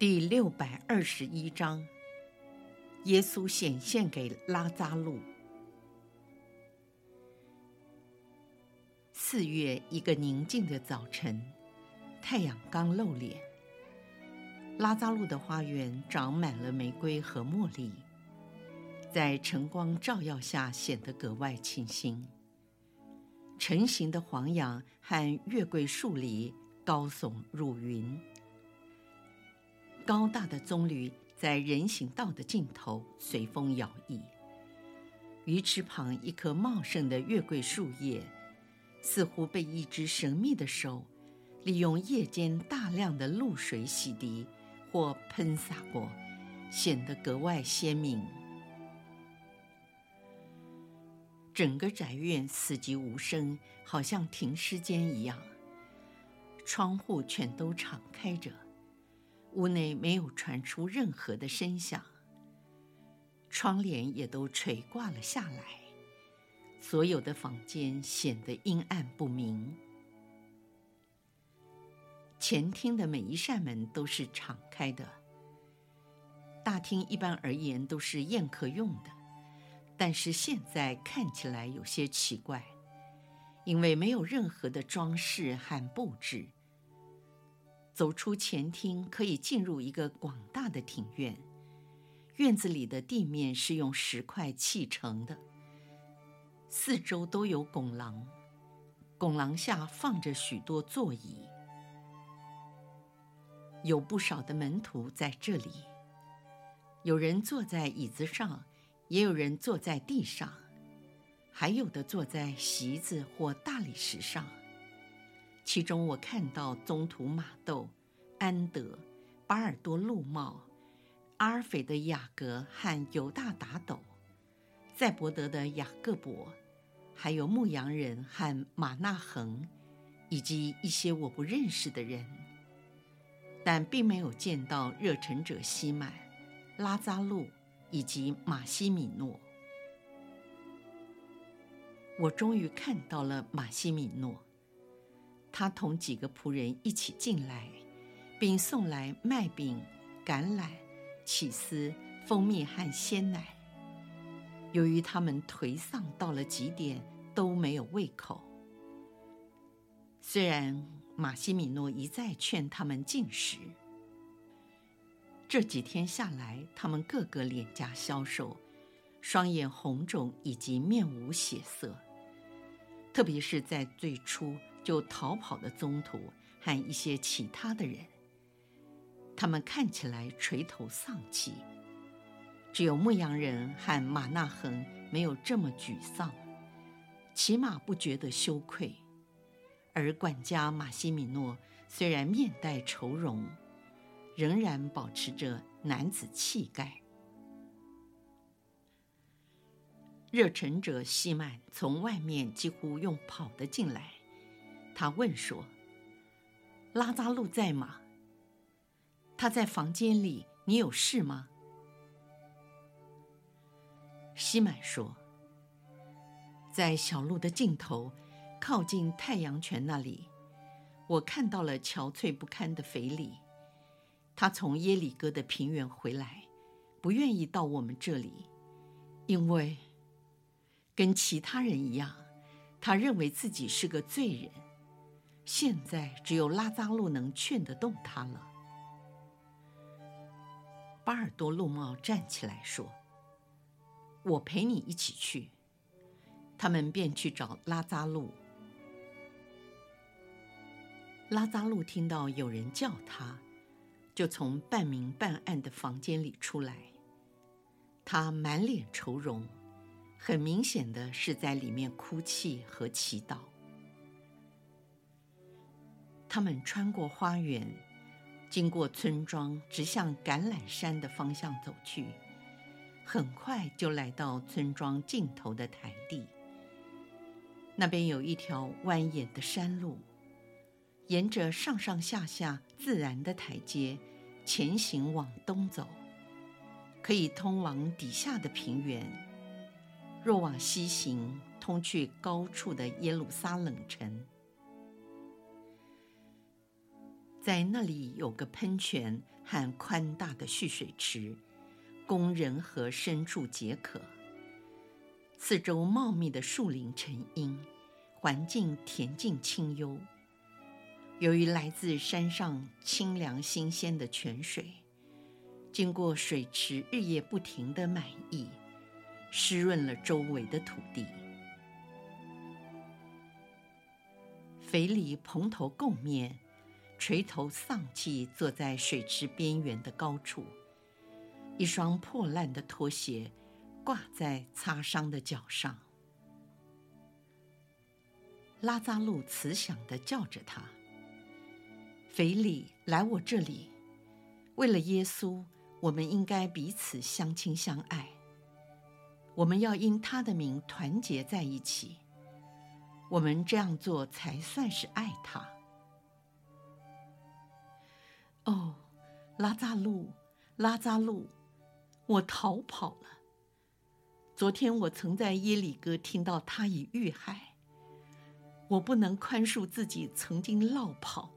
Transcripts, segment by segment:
第六百二十一章，耶稣显现给拉扎路。四月一个宁静的早晨，太阳刚露脸，拉扎路的花园长满了玫瑰和茉莉，在晨光照耀下显得格外清新。成形的黄杨和月桂树篱高耸入云。高大的棕榈在人行道的尽头随风摇曳，鱼池旁一棵茂盛的月桂树叶，似乎被一只神秘的手利用夜间大量的露水洗涤或喷洒过，显得格外鲜明。整个宅院死寂无声，好像停尸间一样，窗户全都敞开着。屋内没有传出任何的声响，窗帘也都垂挂了下来，所有的房间显得阴暗不明。前厅的每一扇门都是敞开的。大厅一般而言都是宴客用的，但是现在看起来有些奇怪，因为没有任何的装饰和布置。走出前厅，可以进入一个广大的庭院。院子里的地面是用石块砌成的，四周都有拱廊，拱廊下放着许多座椅，有不少的门徒在这里。有人坐在椅子上，也有人坐在地上，还有的坐在席子或大理石上。其中，我看到宗徒马窦、安德、巴尔多禄茂、阿尔斐的雅各和犹大达陡，载伯德的雅各伯，还有牧羊人和马纳恒，以及一些我不认识的人，但并没有见到热忱者西满、拉匝禄以及马西米诺。我终于看到了马西米诺。他同几个仆人一起进来，并送来麦饼、橄榄、起司、蜂蜜和鲜奶。由于他们颓丧到了极点，都没有胃口。虽然马西米诺一再劝他们禁食，这几天下来，他们个个脸颊消瘦，双眼红肿，以及面无血色。特别是在最初。就逃跑的宗徒和一些其他的人，他们看起来垂头丧气。只有牧羊人和马纳恒没有这么沮丧，起码不觉得羞愧。而管家马西米诺虽然面带愁容，仍然保持着男子气概。热忱者西曼从外面几乎用跑的进来。他问说：“拉扎路在吗？他在房间里，你有事吗？”西满说：“在小路的尽头，靠近太阳泉那里，我看到了憔悴不堪的腓力。他从耶里哥的平原回来，不愿意到我们这里，因为跟其他人一样，他认为自己是个罪人。”现在只有拉扎路能劝得动他了。巴尔多禄茂站起来说：“我陪你一起去。”他们便去找拉扎路。拉扎路听到有人叫他，就从半明半暗的房间里出来。他满脸愁容，很明显的是在里面哭泣和祈祷。他们穿过花园，经过村庄，直向橄榄山的方向走去。很快就来到村庄尽头的台地，那边有一条蜿蜒的山路，沿着上上下下自然的台阶前行往东走，可以通往底下的平原；若往西行，通去高处的耶路撒冷城。在那里有个喷泉和宽大的蓄水池，供人和牲畜解渴。四周茂密的树林成荫，环境恬静清幽。由于来自山上清凉新鲜的泉水，经过水池日夜不停的满溢，湿润了周围的土地。腓利蓬头垢面。垂头丧气坐在水池边缘的高处，一双破烂的拖鞋挂在擦伤的脚上。拉扎路慈祥地叫着他：“腓利，来我这里。为了耶稣，我们应该彼此相亲相爱。我们要因他的名团结在一起。我们这样做才算是爱他。”哦，拉扎路，拉扎路，我逃跑了。昨天我曾在耶里哥听到他已遇害，我不能宽恕自己曾经落跑。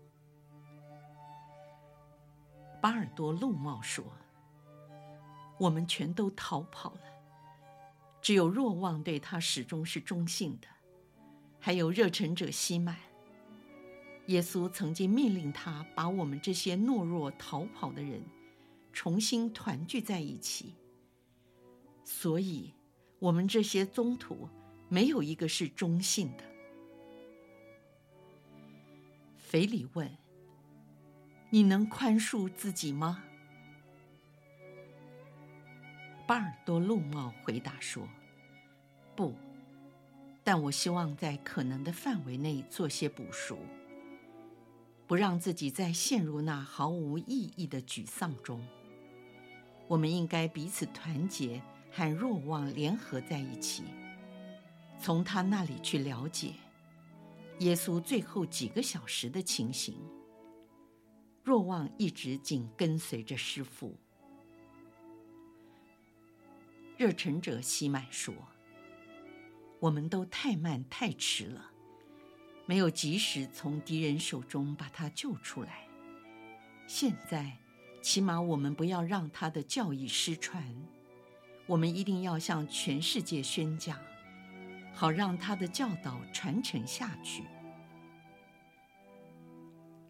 巴尔多禄茂说：“我们全都逃跑了，只有若望对他始终是忠信的，还有热忱者西满。”耶稣曾经命令他把我们这些懦弱逃跑的人重新团聚在一起，所以，我们这些宗徒没有一个是中性的。腓力问：“你能宽恕自己吗？”巴尔多禄茂回答说：“不，但我希望在可能的范围内做些补赎。”不让自己再陷入那毫无意义的沮丧中。我们应该彼此团结，和若望联合在一起，从他那里去了解耶稣最后几个小时的情形。若望一直紧跟随着师父。热忱者西满说：“我们都太慢太迟了。”没有及时从敌人手中把他救出来。现在，起码我们不要让他的教义失传。我们一定要向全世界宣讲，好让他的教导传承下去。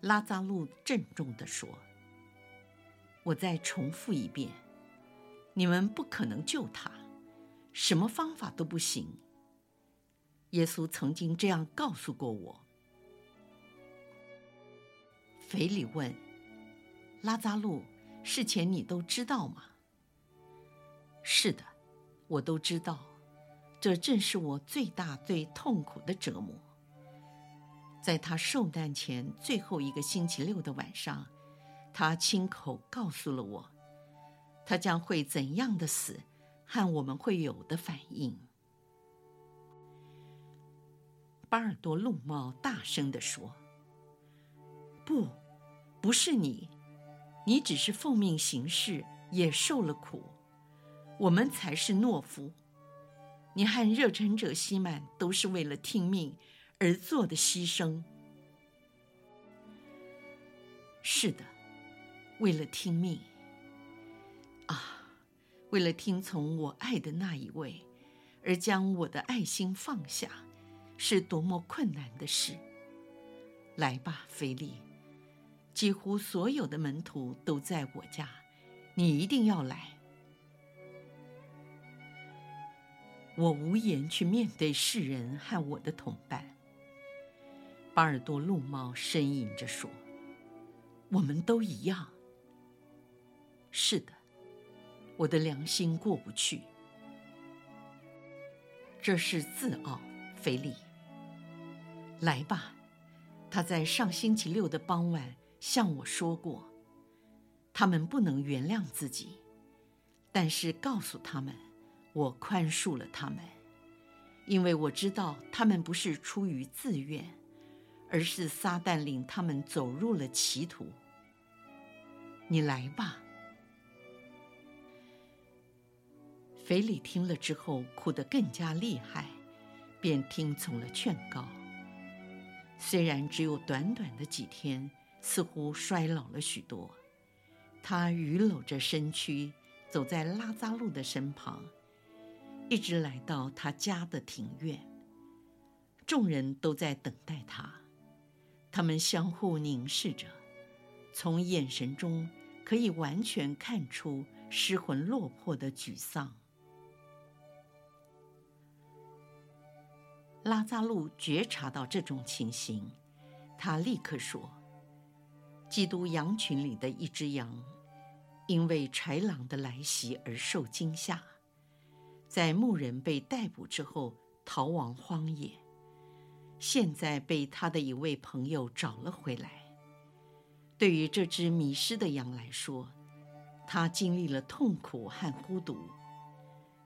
拉扎路郑重地说：“我再重复一遍，你们不可能救他，什么方法都不行。”耶稣曾经这样告诉过我。腓利问：“拉扎路，事前你都知道吗？”“是的，我都知道。这正是我最大、最痛苦的折磨。在他受难前最后一个星期六的晚上，他亲口告诉了我，他将会怎样的死，和我们会有的反应。”巴尔多禄茂大声地说：“不，不是你，你只是奉命行事，也受了苦。我们才是懦夫。你和热忱者西曼都是为了听命而做的牺牲。是的，为了听命。啊，为了听从我爱的那一位，而将我的爱心放下。”是多么困难的事！来吧，菲利，几乎所有的门徒都在我家，你一定要来。我无颜去面对世人和我的同伴。巴尔多禄茂呻吟着说：“我们都一样。”是的，我的良心过不去。这是自傲，菲利。来吧，他在上星期六的傍晚向我说过，他们不能原谅自己，但是告诉他们，我宽恕了他们，因为我知道他们不是出于自愿，而是撒旦领他们走入了歧途。你来吧。腓利听了之后，哭得更加厉害，便听从了劝告。虽然只有短短的几天，似乎衰老了许多。他伛僂着身躯，走在拉扎路的身旁，一直来到他家的庭院。众人都在等待他，他们相互凝视着，从眼神中可以完全看出失魂落魄的沮丧。拉扎路觉察到这种情形，他立刻说：“基督羊群里的一只羊。”因为豺狼的来袭而受惊吓，在牧人被逮捕之后逃亡荒野，现在被他的一位朋友找了回来。对于这只迷失的羊来说，他经历了痛苦和孤独，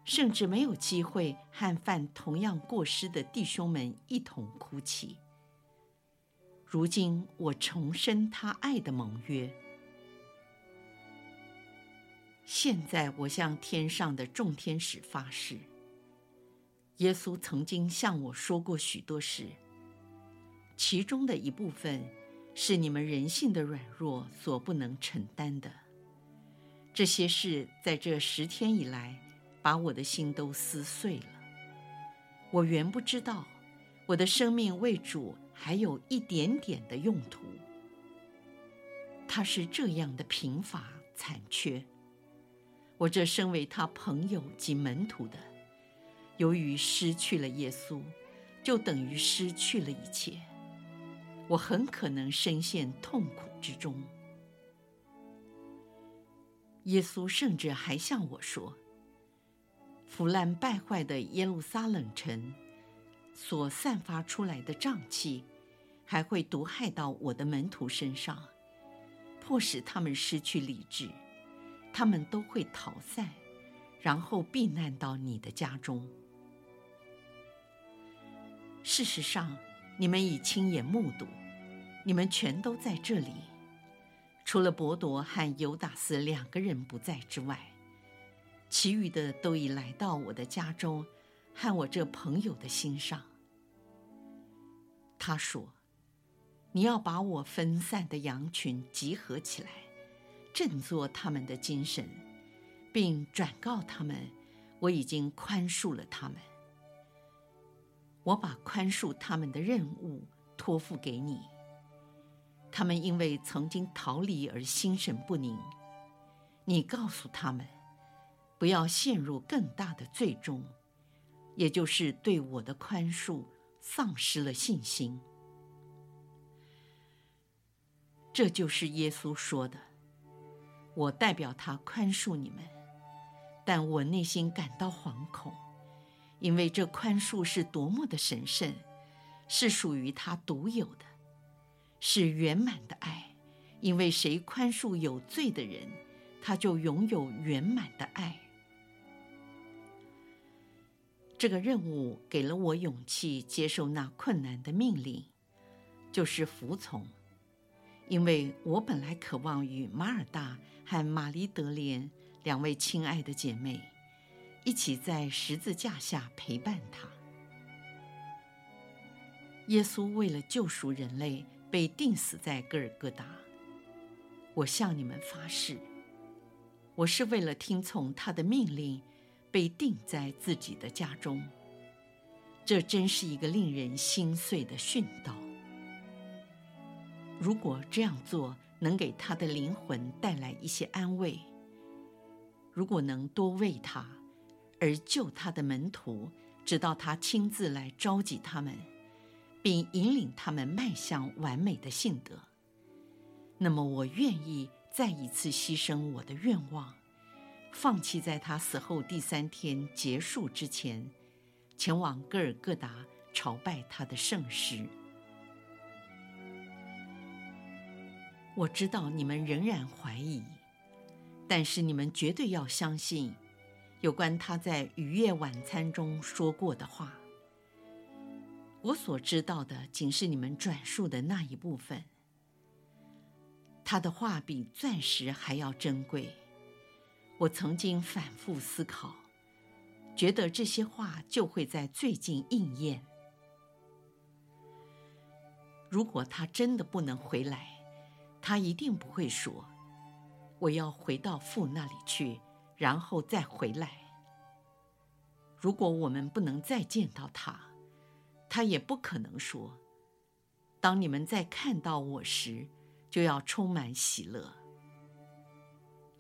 甚至没有机会和犯同样过失的弟兄们一同哭泣。如今我重申他爱的盟约。现在我向天上的众天使发誓，耶稣曾经向我说过许多事，其中的一部分是你们人性的软弱所不能承担的。这些事在这十天以来，把我的心都撕碎了。我原不知道，我的生命为主还有一点点的用途。他是这样的贫乏残缺。我这身为他朋友及门徒的，由于失去了耶稣，就等于失去了一切。我很可能深陷痛苦之中。耶稣甚至还向我说：“腐烂败坏的耶路撒冷城所散发出来的瘴气，还会毒害到我的门徒身上，迫使他们失去理智。”他们都会逃散，然后避难到你的家中。事实上，你们已亲眼目睹，你们全都在这里，除了伯多和犹达斯两个人不在之外，其余的都已来到我的家中，和我这朋友的心上。他说：“你要把我分散的羊群集合起来。”振作他们的精神，并转告他们，我已经宽恕了他们。我把宽恕他们的任务托付给你。他们因为曾经逃离而心神不宁，你告诉他们，不要陷入更大的罪中，也就是对我的宽恕丧失了信心。这就是耶稣说的。我代表他宽恕你们，但我内心感到惶恐，因为这宽恕是多么的神圣，是属于他独有的，是圆满的爱。因为谁宽恕有罪的人，他就拥有圆满的爱。这个任务给了我勇气，接受那困难的命令，就是服从。因为我本来渴望与马尔大和玛丽德莲两位亲爱的姐妹一起在十字架下陪伴她。耶稣为了救赎人类，被钉死在戈尔各达。我向你们发誓，我是为了听从他的命令，被钉在自己的家中。这真是一个令人心碎的训导。如果这样做能给他的灵魂带来一些安慰，如果能多为他而救他的门徒，直到他亲自来召集他们，并引领他们迈向完美的信德，那么我愿意再一次牺牲我的愿望，放弃在他死后第三天结束之前，前往各尔各达朝拜他的圣师。我知道你们仍然怀疑，但是你们绝对要相信，有关他在逾越晚餐中说过的话。我所知道的，仅是你们转述的那一部分。他的话比钻石还要珍贵。我曾经反复思考，觉得这些话就会在最近应验。如果他真的不能回来，他一定不会说：“我要回到父那里去，然后再回来。”如果我们不能再见到他，他也不可能说：“当你们再看到我时。”就要充满喜乐。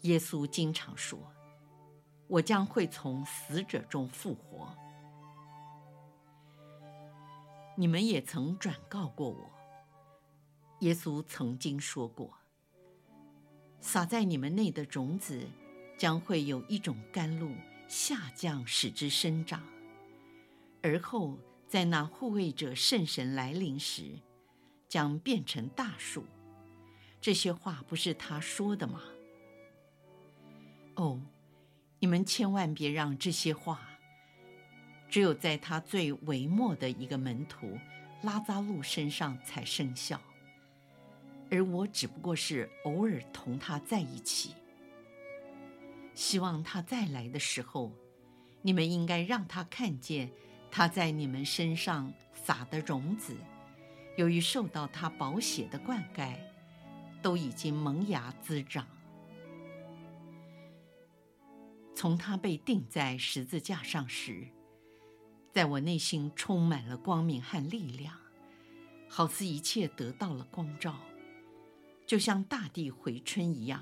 耶稣经常说：“我将会从死者中复活。”你们也曾转告过我。耶稣曾经说过：“撒在你们内的种子，将会有一种甘露下降，使之生长。而后，在那护卫者圣神来临时，将变成大树。”这些话不是他说的吗？哦，你们千万别让这些话只有在他最微末的一个门徒拉扎路身上才生效，而我只不过是偶尔同他在一起。希望他再来的时候，你们应该让他看见他在你们身上撒的种子，由于受到他宝血的灌溉。都已经萌芽滋长。从他被钉在十字架上时，在我内心充满了光明和力量，好似一切得到了光照，就像大地回春一样。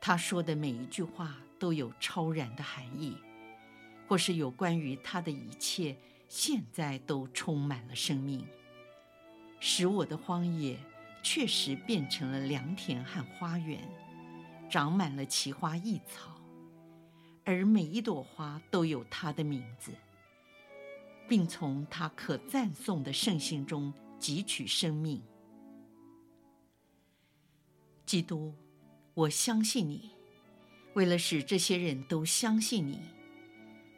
他说的每一句话都有超然的含义，或是有关于他的一切，现在都充满了生命，使我的荒野。确实变成了良田和花园，长满了奇花异草，而每一朵花都有它的名字，并从它可赞颂的圣性中汲取生命。基督，我相信你，为了使这些人都相信你，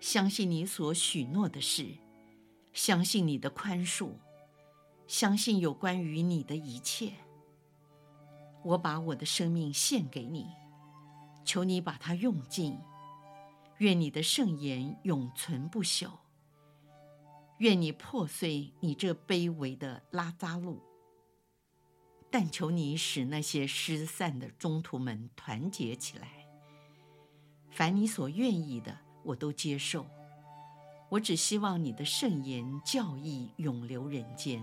相信你所许诺的事，相信你的宽恕。相信有关于你的一切，我把我的生命献给你，求你把它用尽。愿你的圣言永存不朽。愿你破碎你这卑微的拉扎路，但求你使那些失散的宗徒们团结起来。凡你所愿意的，我都接受。我只希望你的圣言教义永留人间。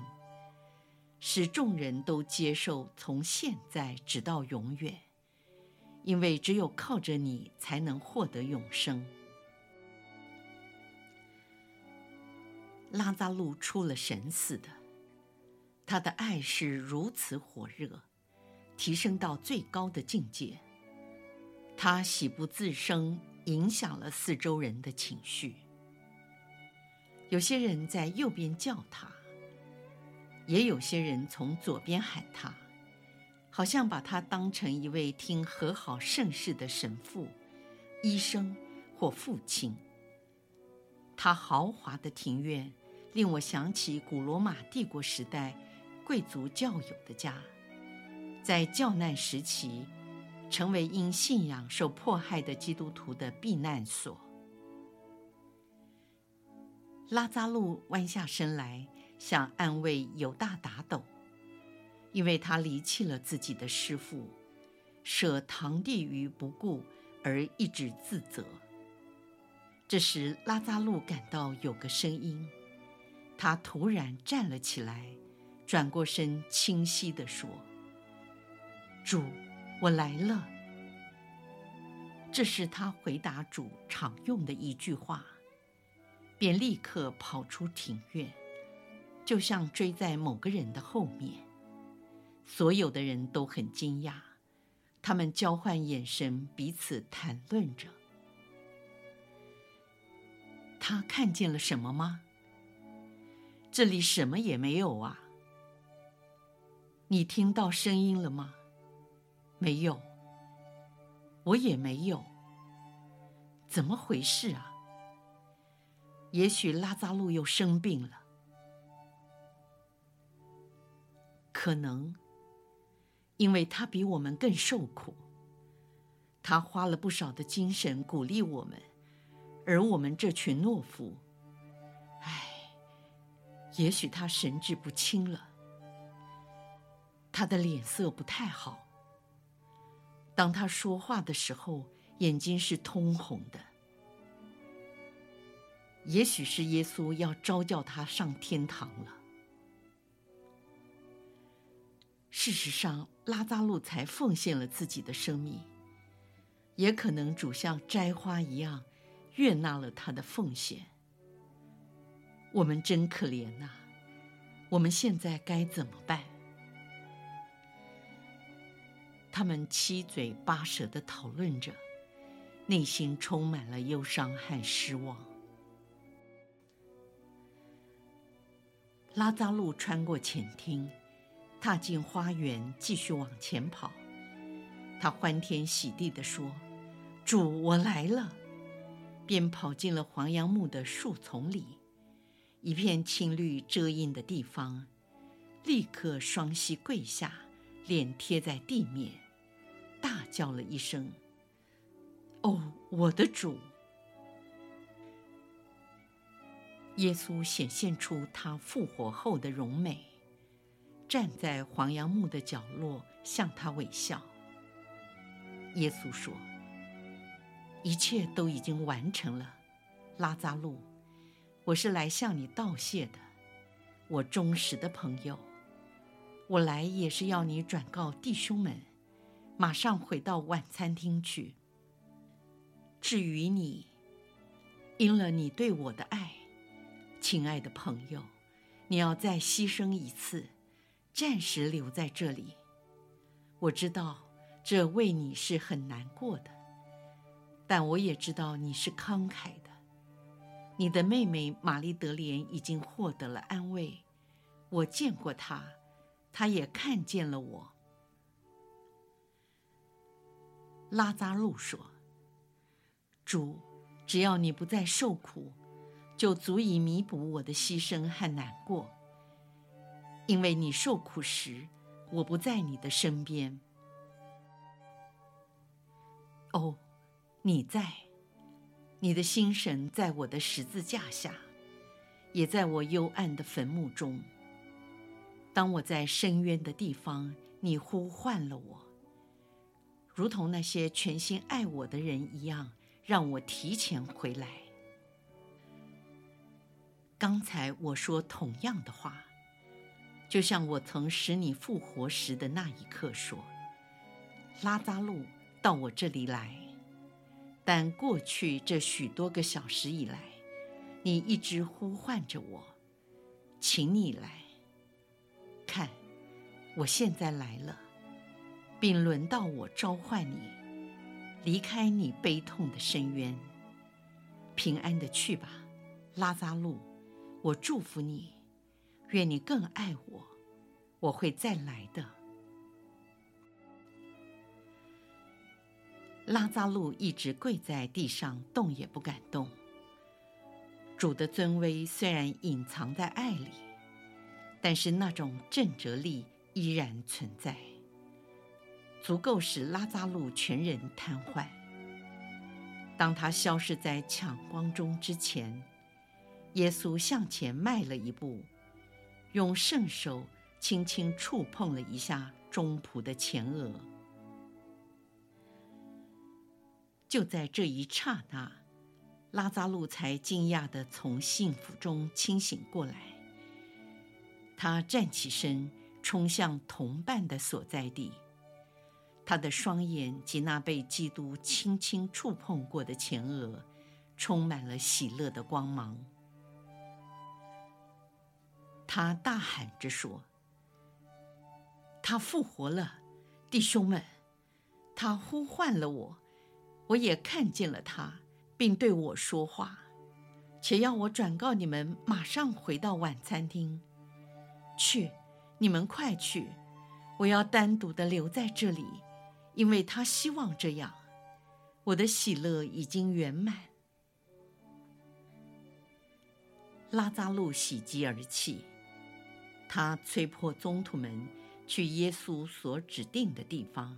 使众人都接受，从现在直到永远，因为只有靠着你，才能获得永生。拉扎路出了神似的，他的爱是如此火热，提升到最高的境界。他喜不自胜，影响了四周人的情绪。有些人在右边叫他。也有些人从左边喊他，好像把他当成一位听和好圣事的神父、医生或父亲。他豪华的庭院令我想起古罗马帝国时代贵族教友的家，在教难时期，成为因信仰受迫害的基督徒的避难所。拉扎路弯下身来。想安慰犹大打斗，因为他离弃了自己的师父，舍堂弟于不顾，而一直自责。这时，拉扎路感到有个声音，他突然站了起来，转过身，清晰地说：“主，我来了。”这是他回答主常用的一句话，便立刻跑出庭院。就像追在某个人的后面，所有的人都很惊讶，他们交换眼神，彼此谈论着。他看见了什么吗？这里什么也没有啊。你听到声音了吗？没有。我也没有。怎么回事啊？也许拉扎路又生病了，可能，因为他比我们更受苦，他花了不少的精神鼓励我们，而我们这群懦夫，唉，也许他神志不清了，他的脸色不太好。当他说话的时候，眼睛是通红的。也许是耶稣要召叫他上天堂了。事实上，拉扎路才奉献了自己的生命，也可能主像摘花一样，悦纳了他的奉献。我们真可怜呐！我们现在该怎么办？他们七嘴八舌的讨论着，内心充满了忧伤和失望。拉扎路穿过前厅，踏进花园，继续往前跑。他欢天喜地地说：“主，我来了！”便跑进了黄杨木的树丛里，一片青绿遮荫的地方，立刻双膝跪下，脸贴在地面。大叫了一声：“哦，我的主！”耶稣显现出他复活后的荣美，站在黄杨木的角落向他微笑。耶稣说：“一切都已经完成了，拉扎路，我是来向你道谢的，我忠实的朋友。我来也是要你转告弟兄们。”马上回到晚餐厅去。至于你，因了你对我的爱，亲爱的朋友，你要再牺牲一次，暂时留在这里。我知道这为你是很难过的，但我也知道你是慷慨的。你的妹妹玛丽德莲已经获得了安慰，我见过她，她也看见了我。拉扎路说：“主，只要你不再受苦，就足以弥补我的牺牲和难过。因为你受苦时，我不在你的身边。哦，你在，你的心神在我的十字架下，也在我幽暗的坟墓中。当我在深渊的地方，你呼唤了我。”如同那些全心爱我的人一样，让我提前回来。刚才我说同样的话，就像我曾使你复活时的那一刻说：“拉扎路到我这里来。”但过去这许多个小时以来，你一直呼唤着我，请你来。看，我现在来了。并轮到我召唤你，离开你悲痛的深渊，平安的去吧，拉扎路。我祝福你，愿你更爱我，我会再来的。拉扎路一直跪在地上，动也不敢动。主的尊威虽然隐藏在爱里，但是那种震慑力依然存在。足够使拉扎路全人瘫痪。当他消失在抢光中之前，耶稣向前迈了一步，用圣手轻轻触碰了一下中仆的前额。就在这一刹那，拉扎路才惊讶地从幸福中清醒过来。他站起身，冲向同伴的所在地。他的双眼及那被基督轻轻触碰过的前额，充满了喜乐的光芒。他大喊着说：“他复活了，弟兄们！他呼唤了我，我也看见了他，并对我说话，且要我转告你们，马上回到晚餐厅。去，你们快去！我要单独的留在这里。”因为他希望这样，我的喜乐已经圆满。拉扎路喜极而泣，他催迫宗徒们去耶稣所指定的地方。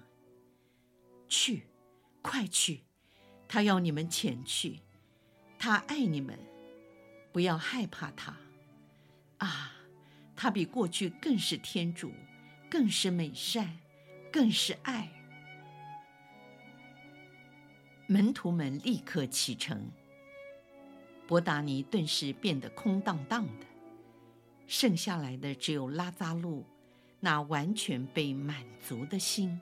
去，快去！他要你们前去。他爱你们，不要害怕他。啊，他比过去更是天主，更是美善，更是爱。门徒们立刻启程。伯达尼顿时变得空荡荡的，剩下来的只有拉扎路那完全被满足的心。